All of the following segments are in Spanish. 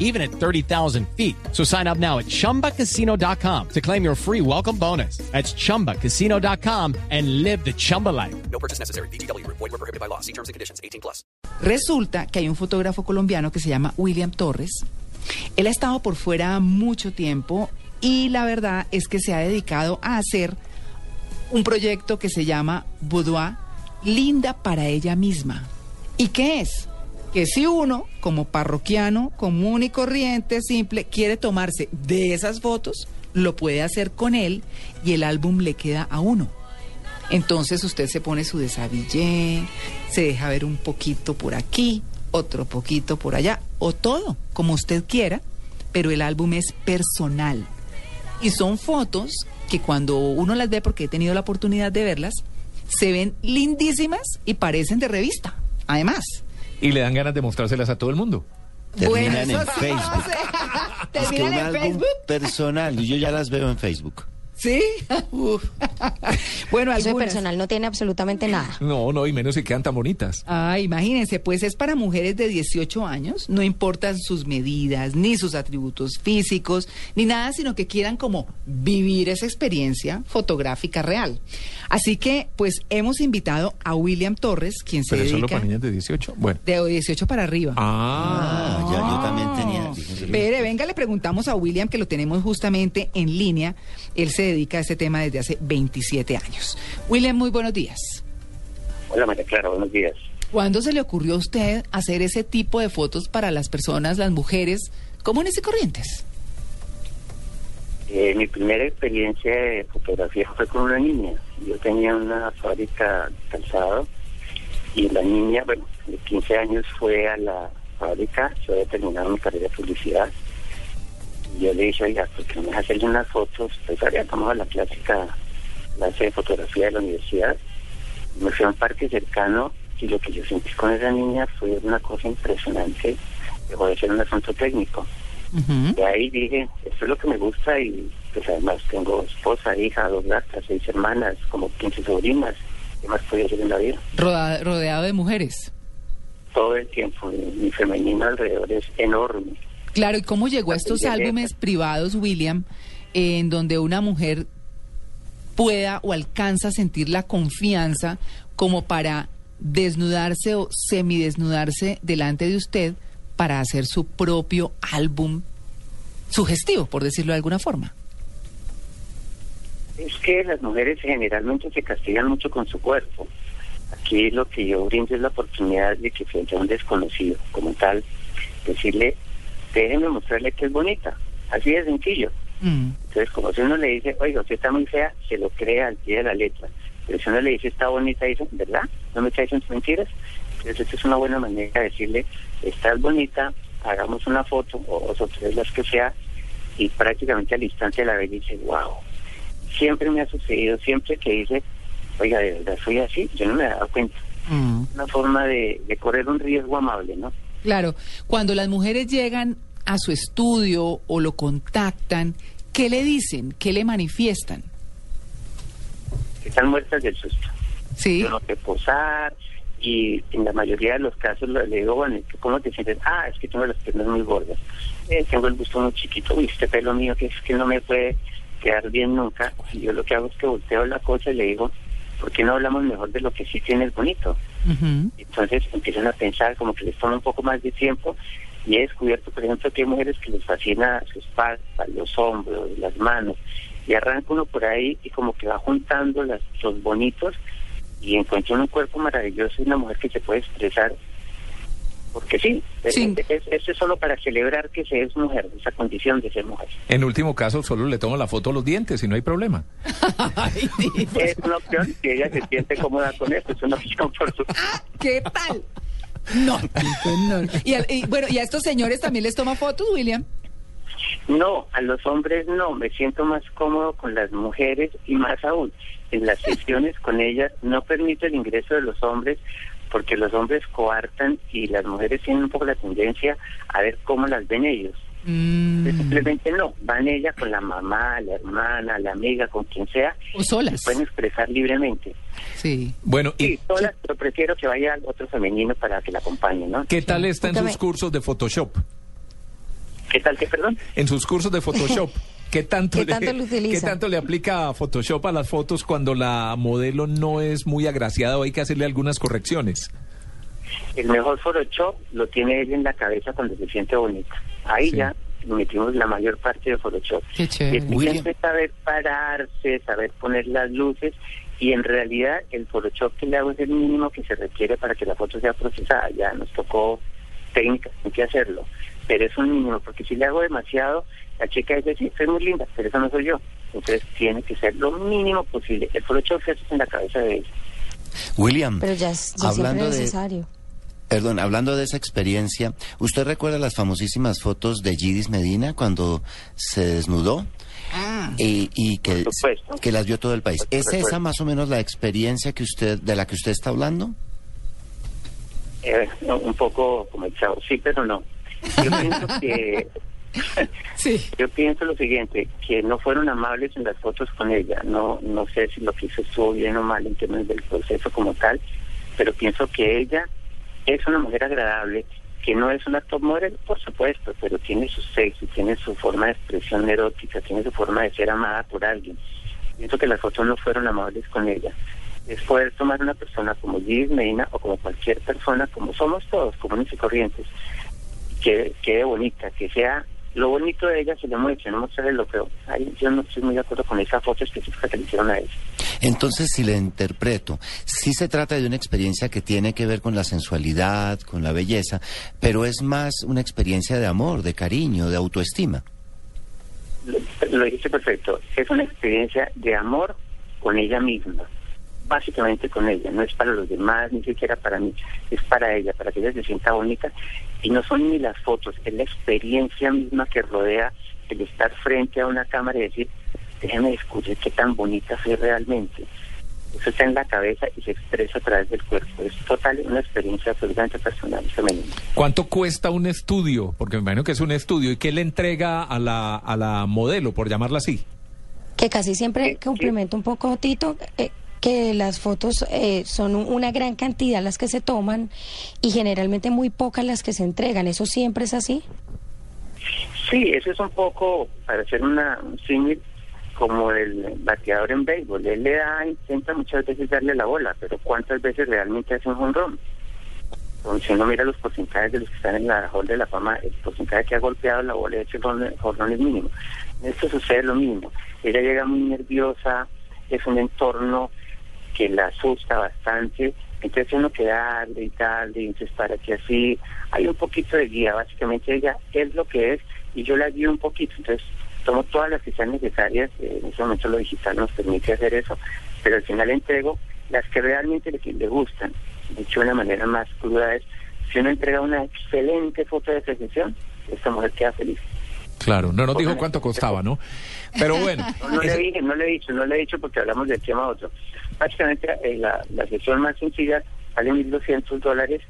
even at 30,000 feet. So sign up now at chumbacasino.com to claim your free welcome bonus. That's chumbacasino.com and live the Chumba life. No purchase necessary. BGW. Void were prohibited by law. See terms and conditions. 18 plus. Resulta que hay un fotógrafo colombiano que se llama William Torres. Él ha estado por fuera mucho tiempo y la verdad es que se ha dedicado a hacer un proyecto que se llama Boudoir, linda para ella misma. ¿Y qué es? Que si uno, como parroquiano, común y corriente, simple, quiere tomarse de esas fotos, lo puede hacer con él y el álbum le queda a uno. Entonces usted se pone su desabillé, se deja ver un poquito por aquí, otro poquito por allá, o todo, como usted quiera, pero el álbum es personal. Y son fotos que cuando uno las ve, porque he tenido la oportunidad de verlas, se ven lindísimas y parecen de revista, además. Y le dan ganas de mostrárselas a todo el mundo. Terminan en sí, Facebook. no sé. Es que Terminan un en álbum Facebook. personal, yo ya las veo en Facebook. Sí. Uf. bueno, Eso de algunas. personal no tiene absolutamente nada. No, no, y menos si quedan tan bonitas. Ah, imagínense, pues es para mujeres de 18 años, no importan sus medidas, ni sus atributos físicos, ni nada, sino que quieran como vivir esa experiencia fotográfica real. Así que, pues hemos invitado a William Torres, quien se Pero es solo dedica para niñas de 18. Bueno. de 18 para arriba. Ah. Ah, ya yo también tenía. Pere, venga, le preguntamos a William, que lo tenemos justamente en línea. Él se dedica a este tema desde hace 27 años. William, muy buenos días. Hola María Clara, buenos días. ¿Cuándo se le ocurrió a usted hacer ese tipo de fotos para las personas, las mujeres comunes y corrientes? Eh, mi primera experiencia de fotografía fue con una niña. Yo tenía una fábrica de calzado y la niña, bueno, de 15 años fue a la fábrica, yo había terminado mi carrera de publicidad. Y yo le dije, oiga, ¿por qué no me hacerle unas fotos? Pues había tomado la clásica clase de fotografía de la universidad. Me fui a un parque cercano y lo que yo sentí con esa niña fue una cosa impresionante. Dejó de ser un asunto técnico. De ahí dije, esto es lo que me gusta y pues además tengo esposa, hija, dos gatas, seis hermanas, como 15 sobrinas. ¿Qué más podía hacer en la vida? Roda- rodeado de mujeres. Todo el tiempo, mi, femenino alrededor es enorme. Claro, ¿y cómo llegó a estos álbumes privados, William, en donde una mujer pueda o alcanza a sentir la confianza como para desnudarse o semidesnudarse delante de usted para hacer su propio álbum sugestivo, por decirlo de alguna forma? Es que las mujeres generalmente se castigan mucho con su cuerpo. Aquí lo que yo brindo es la oportunidad de que frente a un desconocido como tal, decirle, déjenme mostrarle que es bonita. Así de sencillo. Mm. Entonces, como si uno le dice, oiga, usted está muy fea, se lo cree al pie de la letra. Pero si uno le dice, está bonita, dice, ¿verdad? ¿No me está diciendo mentiras? Entonces, esta es una buena manera de decirle, estás bonita, hagamos una foto, o dos o tres las que sea, y prácticamente al instante la ve y dice, wow. Siempre me ha sucedido, siempre que dice, oiga, de verdad soy así, yo no me he dado cuenta. Mm. Una forma de, de correr un riesgo amable, ¿no? Claro, cuando las mujeres llegan a su estudio o lo contactan, ¿qué le dicen? ¿Qué le manifiestan? Que están muertas del susto. Sí. tengo que posar y en la mayoría de los casos le le digo, bueno, ¿cómo te sientes? Ah, es que tengo las piernas muy gordas, Eh, tengo el busto muy chiquito, uy, este pelo mío que es que no me puede quedar bien nunca. Y yo lo que hago es que volteo la cosa y le digo, ¿por qué no hablamos mejor de lo que sí tienes bonito? Ujú. Entonces empiezan a pensar como que les toma un poco más de tiempo y he descubierto, por ejemplo, que hay mujeres que les fascina su espalda, los hombros, las manos y arranca uno por ahí y como que va juntando las, los bonitos y encuentra un cuerpo maravilloso y una mujer que se puede expresar porque sí, Sí. Es, es- es solo para celebrar que se es mujer, esa condición de ser mujer. En último caso, solo le tomo la foto a los dientes y no hay problema. Es una opción y ella se siente cómoda con esto, es una opción por su... ¿Qué tal? No, no. Y, a- y, bueno, ¿y a estos señores también les toma fotos, William? No, a los hombres no, me siento más cómodo con las mujeres y más aún, en las sesiones con ellas no permito el ingreso de los hombres porque los hombres coartan y las mujeres tienen un poco la tendencia a ver cómo las ven ellos. Mm, Simplemente no, van ella con la mamá, la hermana, la amiga, con quien sea, o solas. pueden expresar libremente. Sí. Bueno, ¿y Sí, solas, pero prefiero que vaya otro femenino para que la acompañe, ¿no? qué tal está en sus cursos de Photoshop? ¿Qué tal que, perdón? En sus cursos de Photoshop. ¿Qué tanto, ¿Qué le, tanto lo utiliza? ¿Qué tanto le aplica Photoshop a las fotos cuando la modelo no es muy agraciada o hay que hacerle algunas correcciones? El mejor Photoshop lo tiene ella en la cabeza cuando se siente bonita. Ahí Sí. ya metimos la mayor parte de Photoshop. Qué Y chévere. es William. siempre saber pararse, saber poner las luces y en realidad el Photoshop que le hago es el mínimo que se requiere para que la foto sea procesada. Ya nos tocó técnicas en que hacerlo, pero es un mínimo porque si le hago demasiado, la chica dice, sí, soy muy linda, pero eso no soy yo. Entonces tiene que ser lo mínimo posible. El se hace en la cabeza de ella. William, Pero ya es ya hablando es de, necesario. perdón, hablando de esa experiencia, ¿usted recuerda las famosísimas fotos de Gidis Medina cuando se desnudó? Ah, Y, y que, Por supuesto. que las vio todo el país. ¿Es esa más o menos la experiencia que usted, de la que usted está hablando? Eh, un poco como el chavo, sí, pero no. Yo pienso que sí. Yo pienso lo siguiente, que no fueron amables en las fotos con ella. No no sé si lo que hizo estuvo bien o mal en términos del proceso como tal, pero pienso que ella es una mujer agradable, que no es una top model, por supuesto, pero tiene su sexo, tiene su forma de expresión erótica, tiene su forma de ser amada por alguien. Pienso que las fotos no fueron amables con ella. Es poder tomar una persona como Gis Medina o como cualquier persona, como somos todos, comunes y corrientes, que quede bonita, que sea lo bonito de ella se le muestre, no mostrarle lo peor. Ahí yo no estoy muy de acuerdo con esa foto específica que le hicieron a ella. Entonces, si le interpreto, sí se trata de una experiencia que tiene que ver con la sensualidad, con la belleza, pero es más una experiencia de amor, de cariño, de autoestima. Lo, lo dijiste perfecto. Es una experiencia de amor con ella misma. Básicamente con ella. No es para los demás, ni siquiera para mí. Es para ella, para que ella se sienta bonita. Y no son ni las fotos, es la experiencia misma que rodea el estar frente a una cámara y decir, déjeme descubrir qué tan bonita soy realmente. Eso está en la cabeza y se expresa a través del cuerpo. Es total una experiencia absolutamente personal y femenina. ¿Cuánto cuesta un estudio? Porque me imagino que es un estudio. ¿Y qué le entrega a la, a la modelo, por llamarla así? Que casi siempre complemento un poco, Tito, eh, que las fotos eh, son un- una gran cantidad las que se toman y generalmente muy pocas las que se entregan. ¿Eso siempre es así? Sí, eso es un poco, para hacer una, un símil, como el bateador en béisbol. Él le da, intenta muchas veces darle la bola, pero ¿cuántas veces realmente hace un? Entonces, si uno mira los porcentajes de los que están en la Hall de la Fama, el porcentaje que ha golpeado la bola de jonrón jonrón es mínimo. Esto sucede lo mismo. Ella llega muy nerviosa, es un entorno que la asusta bastante, entonces uno que darle y darle, entonces para que así, hay un poquito de guía, básicamente ella es lo que es y yo la guío un poquito, entonces tomo todas las que sean necesarias, eh, en ese momento lo digital nos permite hacer eso, pero al final entrego las que realmente le, le gustan, dicho de una manera más cruda es, si uno entrega una excelente foto de precisión, esta mujer queda feliz. Claro, no nos dijo cuánto costaba, ¿no? Pero bueno, No, no le dije, no le he dicho, no le he dicho porque hablamos del tema otro. Básicamente eh, la, la sesión más sencilla vale 1.200 dólares,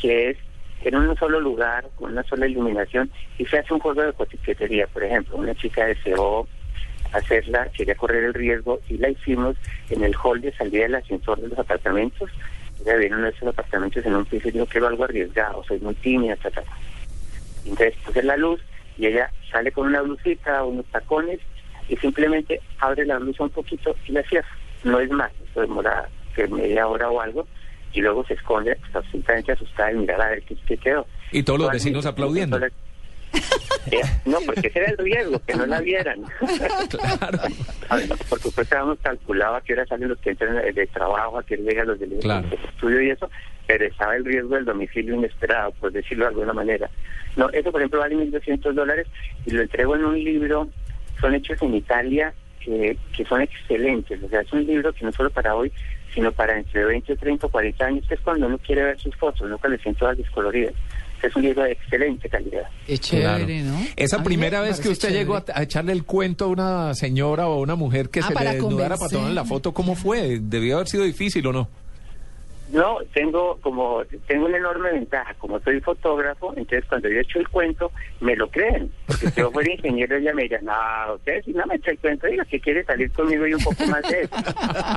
que es en un solo lugar, con una sola iluminación, y se hace un juego de cotiquetería. Por ejemplo, una chica deseó hacerla, quería correr el riesgo, y la hicimos en el hall de salida del ascensor de los apartamentos. Ella vino uno de esos apartamentos en un piso y dijo, quiero algo arriesgado, soy muy tímida, ta, ta. Entonces puse la luz y ella sale con una blusita, unos tacones y simplemente abre la blusa un poquito y la cierra. No es más, eso demora que media hora o algo y luego se esconde pues, absolutamente asustada y mirar a ver qué, qué quedó. Y todos los vecinos aplaudiendo. Eh, no, porque ese era el riesgo, que no la vieran. Claro. A ver, por supuesto habíamos calculado a qué hora salen los que entran de, trabajo, a qué hora llegan los del Claro. del estudio y eso, pero estaba el riesgo del domicilio inesperado, por decirlo de alguna manera. No, eso por ejemplo vale 1.200 dólares y lo entrego en un libro, son hechos en Italia, que, que son excelentes, o sea, es un libro que no solo para hoy, sino para entre 20, 30 o 40 años, que es cuando uno quiere ver sus fotos, nunca le siento todas descoloridas. Es un libro de excelente calidad. Claro. Esa primera me vez que usted llegó a, echarle el cuento a una señora o a una mujer que Ah, se le desnudara para tomar convencer. la foto, ¿cómo fue? ¿Debió haber sido difícil o no? No, tengo como tengo una enorme ventaja, como soy fotógrafo, entonces cuando yo echo el cuento me lo creen, porque si yo fuera ingeniero ella me diría, no, usted si no me echa el cuento, diga que quiere salir conmigo y un poco más de eso.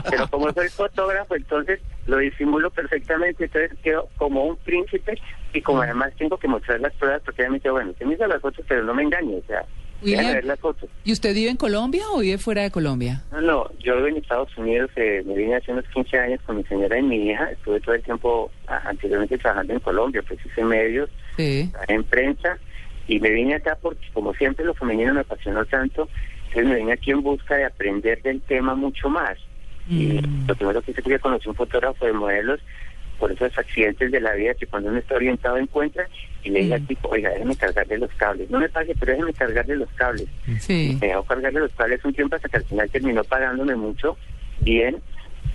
Pero como soy fotógrafo, entonces lo disimulo perfectamente, entonces quedo como un príncipe y como además tengo que mostrar las pruebas, porque dice, bueno, usted me hizo las fotos, pero no me engañe, o sea, William. ¿Y usted vive en Colombia o vive fuera de Colombia? No, no, yo vivo en Estados Unidos, eh, me vine hace unos 15 años con mi señora y mi hija, estuve todo el tiempo ah, anteriormente trabajando en Colombia, pues hice medios, Sí. en prensa, y me vine acá porque como siempre lo femenino me apasionó tanto, entonces me vine aquí en busca de aprender del tema mucho más. Y Mm. lo primero que hice fue que conocí un fotógrafo de modelos por esos accidentes de la vida que cuando uno está orientado encuentra y le dije al Mm. tipo, oiga, déjeme cargarle los cables. No me pague, pero déjeme cargarle los cables. Sí. Me dejó cargarle los cables un tiempo hasta que al final terminó pagándome mucho, bien,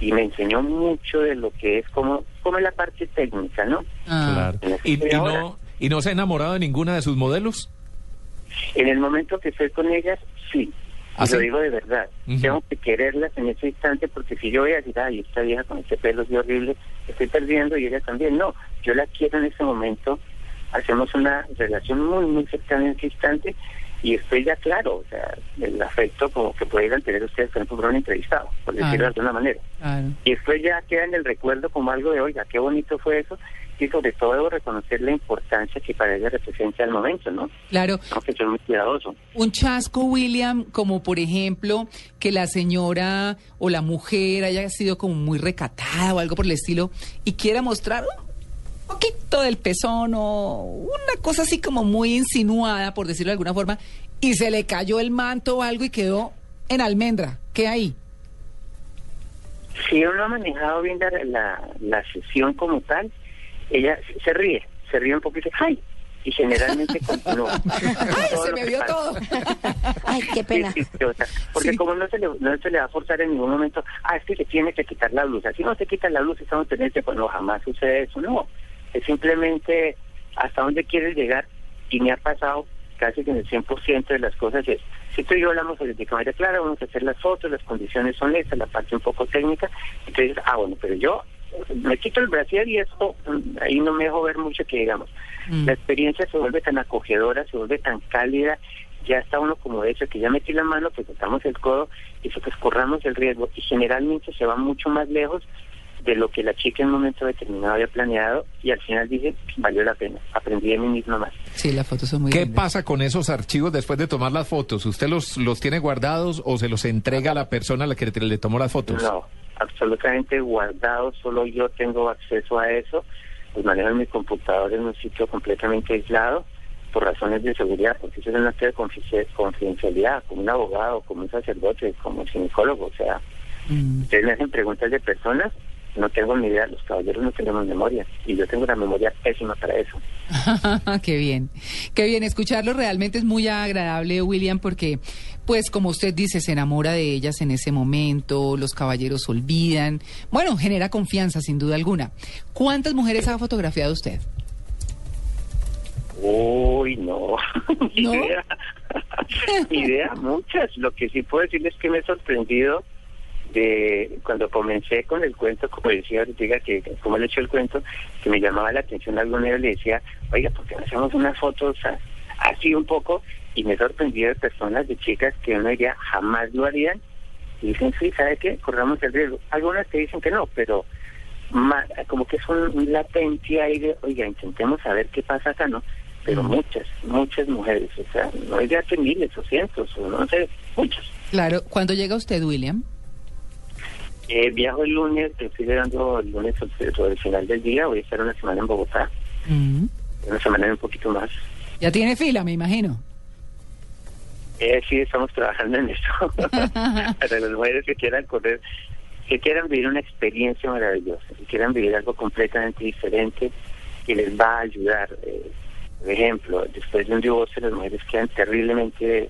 y me enseñó mucho de lo que es como, como es la parte técnica, ¿no? Ah. Claro. ¿Y, y no, ¿Y no se ha enamorado de ninguna de sus modelos? En el momento que estoy con ellas, sí. ¿Ah, Y lo digo de verdad. Ujú. Tengo que quererlas en ese instante porque si yo voy a decir, ay, esta vieja con este pelo es horrible, estoy perdiendo y ella también. No, yo la quiero en ese momento. Hacemos una relación muy, muy cercana en ese instante y estoy ya claro. O sea, el afecto como que pueden tener ustedes, por un entrevistado, por decirlo de alguna manera. Y después ya queda en el recuerdo como algo de, oiga, qué bonito fue eso. Y sobre todo debo reconocer la importancia que para ella representa el momento, ¿no? Claro. Tengo que ser muy cuidadoso. Un chasco, William, como por ejemplo que la señora o la mujer haya sido como muy recatada o algo por el estilo y quiera mostrar un poquito del pezón o una cosa así como muy insinuada, por decirlo de alguna forma, y se le cayó el manto o algo y quedó en almendra. ¿Qué hay? Si uno ha manejado bien la, la, la sesión como tal, ella se- ríe, se ríe un poquito, ¡ay! Y generalmente continúa. ¡Ay, se me vio pasa. todo! Ay, qué pena. Sí, sí, sí, o sea, porque Sí. como no se, le, no se le va a forzar en ningún momento, ah, es que se tiene que quitar la blusa. Si no se quita la blusa, estamos pendientes, pues no, jamás sucede eso. No, es simplemente hasta dónde quieres llegar y me ha pasado casi que en el 100% de las cosas es, si tú y yo hablamos políticamente claro, vamos a hacer las fotos, las condiciones son estas, la parte un poco técnica, entonces, ah, bueno, pero yo me quito el brasier y eso, mm, ahí no me dejo ver mucho que digamos. Mm. La experiencia se vuelve tan acogedora, se vuelve tan cálida, ya está uno como de hecho que ya metí la mano, pues tocamos el codo y eso pues corramos el riesgo y generalmente se va mucho más lejos de lo que la chica en un momento determinado había planeado y al final dije, valió la pena, aprendí de mí misma más. Sí, las fotos son muy ¿Qué pasa con esos archivos después de tomar las fotos? ¿Usted los, los tiene guardados o se los entrega a la persona a la que le, le tomó las fotos? No, absolutamente guardado, solo yo tengo acceso a eso, pues manejo mi computador en un sitio completamente aislado por razones de seguridad, porque eso es un acto de confi- confidencialidad, como un abogado, como un sacerdote, como un ginecólogo, o sea, Mm. ustedes me hacen preguntas de personas, no tengo ni idea, los caballeros no tenemos memoria, y yo tengo una memoria pésima para eso. qué bien, qué bien. Escucharlo realmente es muy agradable, William, porque, pues, como usted dice, se enamora de ellas en ese momento, los caballeros olvidan. Bueno, genera confianza, sin duda alguna. ¿Cuántas mujeres ha fotografiado usted? Uy, no. ¿No? idea. Ni idea, muchas. Lo que sí puedo decirles es que me he sorprendido de cuando comencé con el cuento, como decía ahorita, que como le he hecho el cuento, que me llamaba la atención alguna vez, le decía, oiga, ¿por qué no hacemos unas fotos así un poco? Y me he sorprendido de personas, de chicas que uno diría jamás lo harían. Y dicen, sí, ¿sabe qué? Corramos el riesgo. Algunas te dicen que no, pero como que es un, un latente ahí de, oiga, intentemos saber qué pasa acá, ¿no? Pero muchas, muchas mujeres, o sea, no es de que miles o cientos, o no sé, muchas. Claro, ¿cuándo llega usted, William? Eh, viajo el lunes, estoy llegando el lunes sobre el final del día, voy a estar una semana en Bogotá, Mm. una semana y un poquito más. Ya tiene fila, me imagino. Eh, sí, estamos trabajando en eso. Para las mujeres que quieran correr, que quieran vivir una experiencia maravillosa, que quieran vivir algo completamente diferente, que les va a ayudar. Eh, por ejemplo, después de un divorcio, las mujeres quedan terriblemente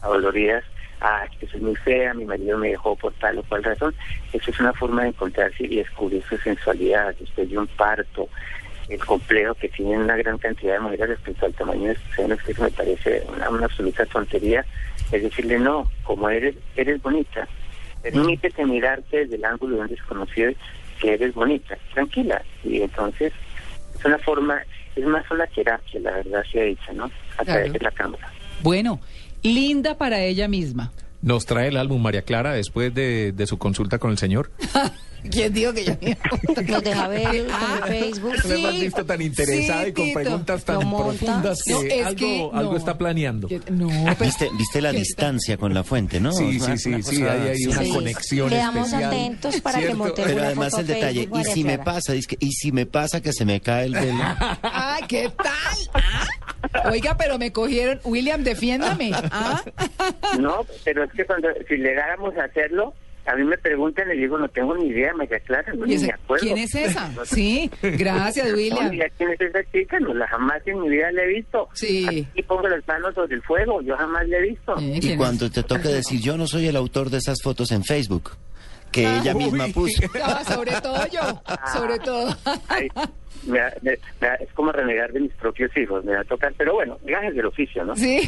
adoloridas. Ah, es que soy muy fea, mi marido me dejó por tal o cual razón. Eso es una forma de encontrarse y descubrir su sensualidad después de un parto, el complejo que tienen una gran cantidad de mujeres respecto al tamaño de sus senos, que me parece una, una absoluta tontería. Es decirle, no, como eres, eres bonita. Permítete mirarte desde el ángulo de un desconocido que eres bonita, tranquila. Y entonces es una forma, es más una terapia, la verdad se ha dicho, ¿no? A través de la cámara. Bueno, linda para ella misma. Nos trae el álbum María Clara después de, de su consulta con el señor. ¿Quién dijo que yo Nos deja ver Ah, en Facebook. No me has visto tan interesada sí, y con Tito. preguntas tan profundas que, No, es algo, que algo no. está planeando. Que- No, pero- ¿Viste, viste la ¿Qué distancia con la fuente, ¿no? Sí, sí, sí, sí, cosa- hay ahí una Sí. conexión Quedamos especial. atentos para que ¿Cierto? montemos Pero además el detalle, Facebook, y si me pasa, dice, y si me pasa que se me cae el velo. Ah, ¿qué tal? Ah, Oiga, pero me cogieron. William, defiéndame. Ah, No, pero es que cuando, si llegáramos a hacerlo, a mí me preguntan y le digo, no tengo ni idea, me Clara, no ¿y ni me acuerdo. ¿Quién es esa? Sí, gracias, No, William. idea quién es esa chica, no la jamás en mi vida la he visto. Sí. Y pongo las manos sobre el fuego, yo jamás la he visto. Eh, Y ¿quién cuando te toque decir, yo no soy el autor de esas fotos en Facebook, que ella misma Uy. puso. Ah, sobre todo yo, sobre todo. Ay, me da- me- me da- es como renegar de mis propios hijos, me va a tocar, pero bueno, gajes del oficio, ¿no? Sí,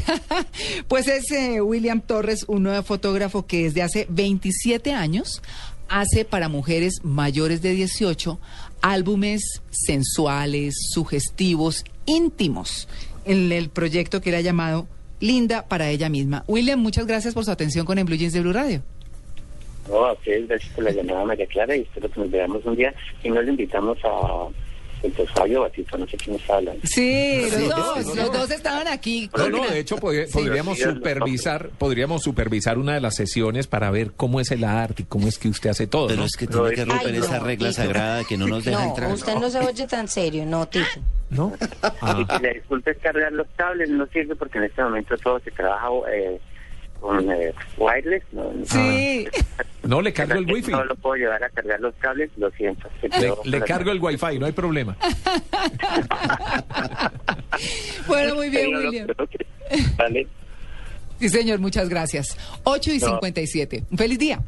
pues es eh, William Torres, un nuevo fotógrafo que desde hace 27 años hace para mujeres mayores de 18 álbumes sensuales, sugestivos, íntimos, en el proyecto que él ha llamado Linda para ella misma. William, muchas gracias por su atención con En Blue Jeans de Blue Radio. No, a ustedes gracias por la llamada María Clara y espero que nos veamos un día y nos invitamos a el Fabio Batito, no sé quién está hablando. Sí, los dos, no, no, los no. dos estaban aquí. No, no, de hecho pod- podríamos Sí. supervisar, podríamos supervisar una de las sesiones para ver cómo es el arte y cómo es que usted hace todo. Pero ¿no? es que tiene que Ay, romper no, esa regla Tito. sagrada que no nos deja No, entrar. usted no se oye tan serio, no, Tito. ¿No? Y Ah, que le disculpe es cargar los cables, no sirve porque en este momento todo se trabaja eh, con eh, wireless. No, Sí. no le cargo el wifi. No lo puedo llevar a cargar los cables, lo siento. Se Le, le cargo el wifi, no hay problema. Bueno, muy bien, William. Vale. Sí, señor, muchas gracias. 8 y No. 57. Un feliz día.